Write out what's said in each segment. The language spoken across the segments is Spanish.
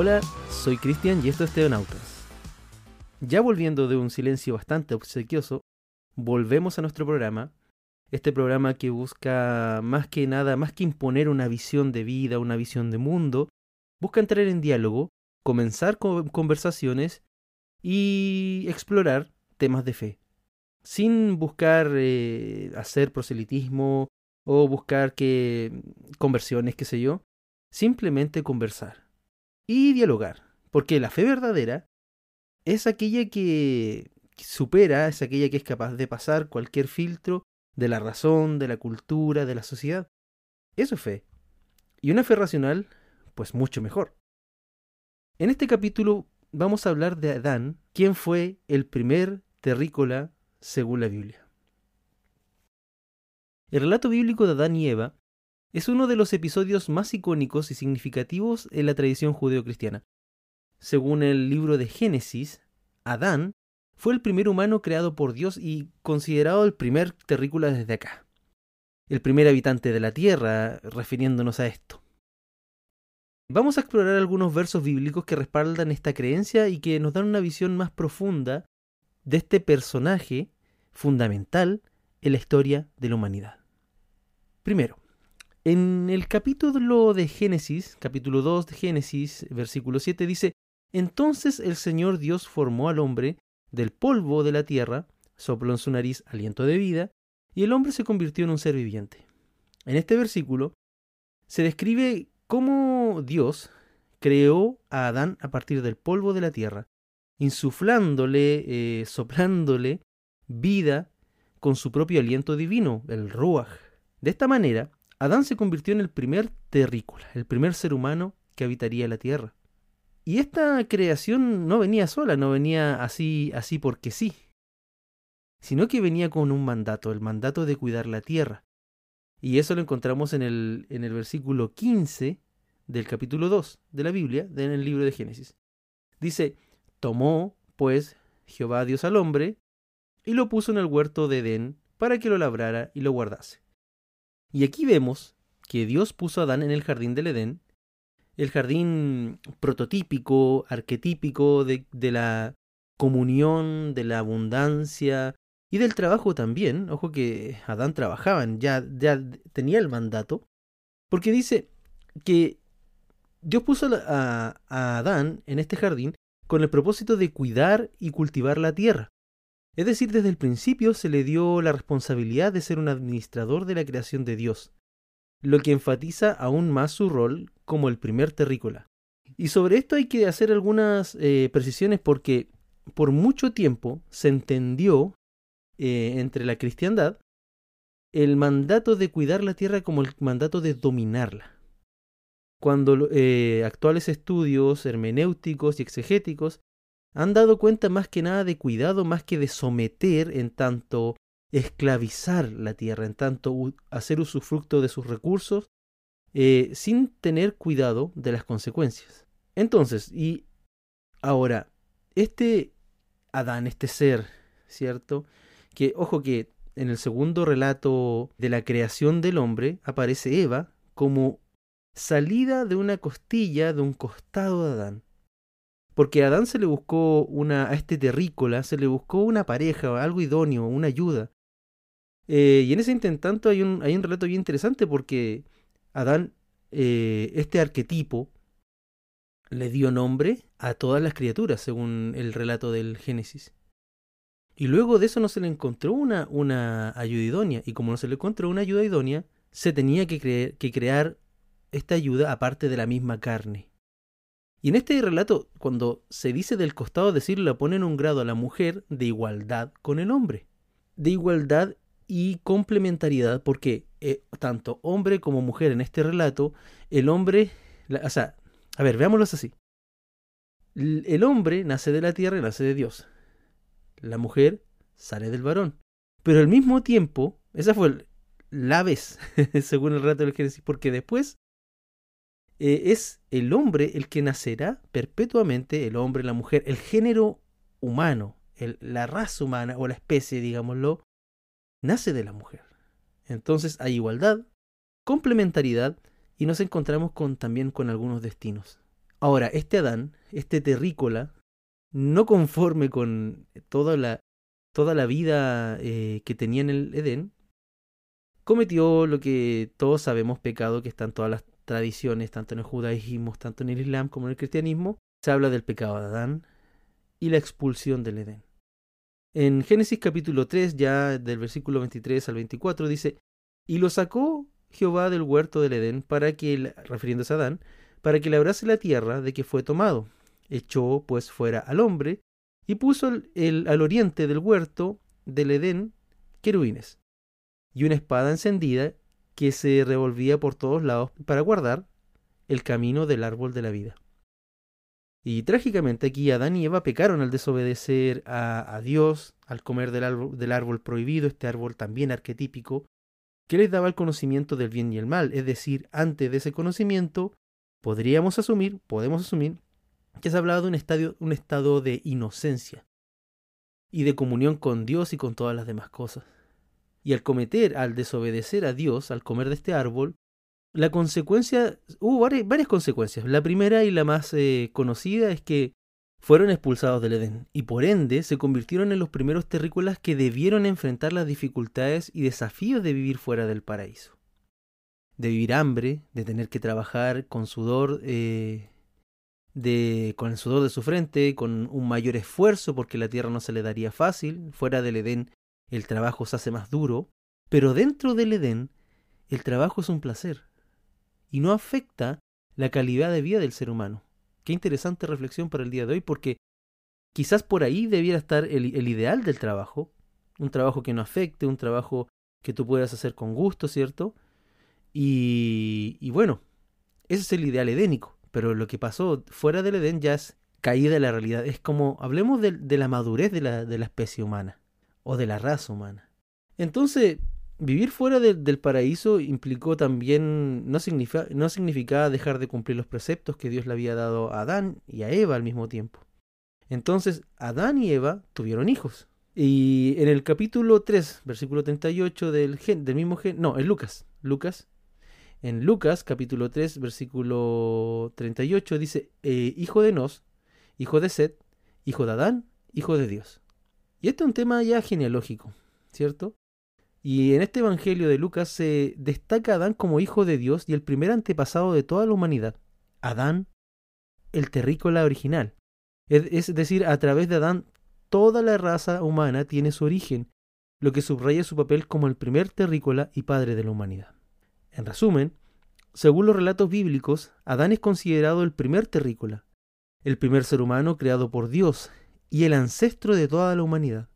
Hola, soy Cristian y esto es Teonautas. Ya volviendo de un silencio bastante obsequioso, volvemos a nuestro programa. Este programa que busca más que nada, más que imponer una visión de vida, una visión de mundo, busca entrar en diálogo, comenzar con conversaciones y explorar temas de fe. Sin buscar eh, hacer proselitismo o buscar que conversiones, qué sé yo, simplemente conversar y dialogar, porque la fe verdadera es aquella que supera, es aquella que es capaz de pasar cualquier filtro de la razón, de la cultura, de la sociedad. Eso es fe. Y una fe racional, pues mucho mejor. En este capítulo vamos a hablar de Adán, quien fue el primer terrícola según la Biblia. El relato bíblico de Adán y Eva es uno de los episodios más icónicos y significativos en la tradición judeocristiana. Según el libro de Génesis, Adán fue el primer humano creado por Dios y considerado el primer terrícola desde acá. El primer habitante de la tierra, refiriéndonos a esto. Vamos a explorar algunos versos bíblicos que respaldan esta creencia y que nos dan una visión más profunda de este personaje fundamental en la historia de la humanidad. Primero, en el capítulo de Génesis, capítulo 2 de Génesis, versículo 7 dice, Entonces el Señor Dios formó al hombre del polvo de la tierra, sopló en su nariz aliento de vida, y el hombre se convirtió en un ser viviente. En este versículo se describe cómo Dios creó a Adán a partir del polvo de la tierra, insuflándole, eh, soplándole vida con su propio aliento divino, el ruach. De esta manera, Adán se convirtió en el primer terrícola, el primer ser humano que habitaría la tierra. Y esta creación no venía sola, no venía así, así porque sí, sino que venía con un mandato, el mandato de cuidar la tierra. Y eso lo encontramos en el, en el versículo 15 del capítulo 2 de la Biblia, en el libro de Génesis. Dice, tomó, pues, Jehová Dios al hombre, y lo puso en el huerto de Edén para que lo labrara y lo guardase. Y aquí vemos que Dios puso a Adán en el jardín del Edén, el jardín prototípico, arquetípico de, la comunión, de la abundancia y del trabajo también. Ojo que Adán trabajaba, ya, ya tenía el mandato, porque dice que Dios puso a Adán en este jardín con el propósito de cuidar y cultivar la tierra. Es decir, desde el principio se le dio la responsabilidad de ser un administrador de la creación de Dios, lo que enfatiza aún más su rol como el primer terrícola. Y sobre esto hay que hacer algunas eh, precisiones porque por mucho tiempo se entendió eh, entre la cristiandad el mandato de cuidar la tierra como el mandato de dominarla. Cuando eh, actuales estudios hermenéuticos y exegéticos han dado cuenta más que nada de cuidado, más que de someter en tanto esclavizar la tierra, en tanto hacer usufructo de sus recursos, eh, sin tener cuidado de las consecuencias. Entonces, y ahora, este Adán, este ser, ¿cierto? Que, ojo que en el segundo relato de la creación del hombre aparece Eva como salida de una costilla de un costado de Adán. Porque a Adán se le buscó una, a este terrícola, se le buscó una pareja, algo idóneo, una ayuda. Eh, y en ese intentanto hay un, relato bien interesante porque Adán, eh, este arquetipo, le dio nombre a todas las criaturas, según el relato del Génesis. Y luego de eso no se le encontró una, una ayuda idónea. Y como no se le encontró una ayuda idónea, se tenía que, que crear esta ayuda aparte de la misma carne. Y en este relato, cuando se dice del costado decirlo, le ponen un grado a la mujer de igualdad con el hombre. De igualdad y complementariedad, porque eh, tanto hombre como mujer en este relato, el hombre, o sea, a ver, veámoslo así. El hombre nace de la tierra y nace de Dios. La mujer sale del varón. Pero al mismo tiempo, esa fue la vez, según el relato del Génesis, porque después eh, es el hombre el que nacerá perpetuamente, el hombre, la mujer, el género humano, la raza humana o la especie, digámoslo, nace de la mujer. Entonces hay igualdad, complementariedad y nos encontramos con, también con algunos destinos. Ahora, este Adán, este terrícola, no conforme con toda la, toda la vida eh, que tenía en el Edén, cometió lo que todos sabemos pecado que está en todas las tradiciones, tanto en el judaísmo, tanto en el islam como en el cristianismo. Se habla del pecado de Adán y la expulsión del Edén. En Génesis capítulo 3, ya del versículo 23 al 24, dice, y lo sacó Jehová del huerto del Edén para que, refiriéndose a Adán, para que labrase la tierra de que fue tomado. Echó pues fuera al hombre y puso el, al oriente del huerto del Edén querubines y una espada encendida que se revolvía por todos lados para guardar el camino del árbol de la vida. Y trágicamente aquí Adán y Eva pecaron al desobedecer a, Dios, al comer del árbol, del árbol prohibido, este árbol también arquetípico, que les daba el conocimiento del bien y el mal. Es decir, antes de ese conocimiento, podríamos asumir, podemos asumir, que se hablaba de un, estadio, un estado de inocencia y de comunión con Dios y con todas las demás cosas. Y al cometer, al desobedecer a Dios, al comer de este árbol, la consecuencia, hubo varias, consecuencias. La primera y la más eh, conocida es que fueron expulsados del Edén y por ende se convirtieron en los primeros terrícolas que debieron enfrentar las dificultades y desafíos de vivir fuera del paraíso. De vivir hambre, de tener que trabajar con sudor, eh, de, con el sudor de su frente, con un mayor esfuerzo porque la tierra no se le daría fácil. Fuera del Edén el trabajo se hace más duro, pero dentro del Edén el trabajo es un placer y no afecta la calidad de vida del ser humano. Qué interesante reflexión para el día de hoy porque quizás por ahí debiera estar el, ideal del trabajo, un trabajo que no afecte, un trabajo que tú puedas hacer con gusto, ¿cierto? Y, y bueno, ese es el ideal edénico, pero lo que pasó fuera del Edén ya es caída de la realidad. Es como, hablemos de, la madurez de la especie humana o de la raza humana. Entonces, Vivir fuera del paraíso implicó también, no, significa, no significaba dejar de cumplir los preceptos que Dios le había dado a Adán y a Eva al mismo tiempo. Entonces, Adán y Eva tuvieron hijos. Y en el capítulo 3, versículo 38 del, gen, del mismo gen, no, en Lucas, Lucas, en Lucas capítulo 3, versículo 38 dice, eh, hijo de Nos, hijo de Set, hijo de Adán, hijo de Dios. Y este es un tema ya genealógico, ¿cierto? Y en este Evangelio de Lucas se destaca a Adán como hijo de Dios y el primer antepasado de toda la humanidad. Adán, el terrícola original. Es decir, a través de Adán toda la raza humana tiene su origen, lo que subraya su papel como el primer terrícola y padre de la humanidad. En resumen, según los relatos bíblicos, Adán es considerado el primer terrícola, el primer ser humano creado por Dios y el ancestro de toda la humanidad.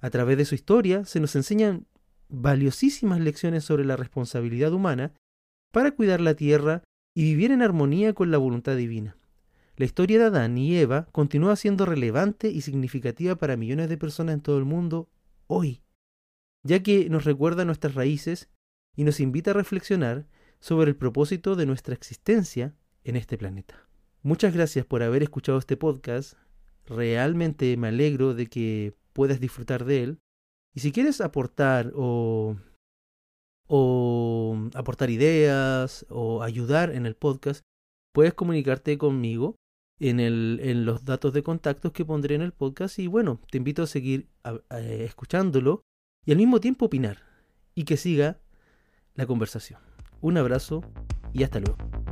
A través de su historia se nos enseñan valiosísimas lecciones sobre la responsabilidad humana para cuidar la tierra y vivir en armonía con la voluntad divina. La historia de Adán y Eva continúa siendo relevante y significativa para millones de personas en todo el mundo hoy, ya que nos recuerda nuestras raíces y nos invita a reflexionar sobre el propósito de nuestra existencia en este planeta. Muchas gracias por haber escuchado este podcast. Realmente me alegro de que puedas disfrutar de él y si quieres aportar o, o aportar ideas o ayudar en el podcast, puedes comunicarte conmigo en, el, en los datos de contactos que pondré en el podcast y bueno, te invito a seguir escuchándolo y al mismo tiempo opinar y que siga la conversación. Un abrazo y hasta luego.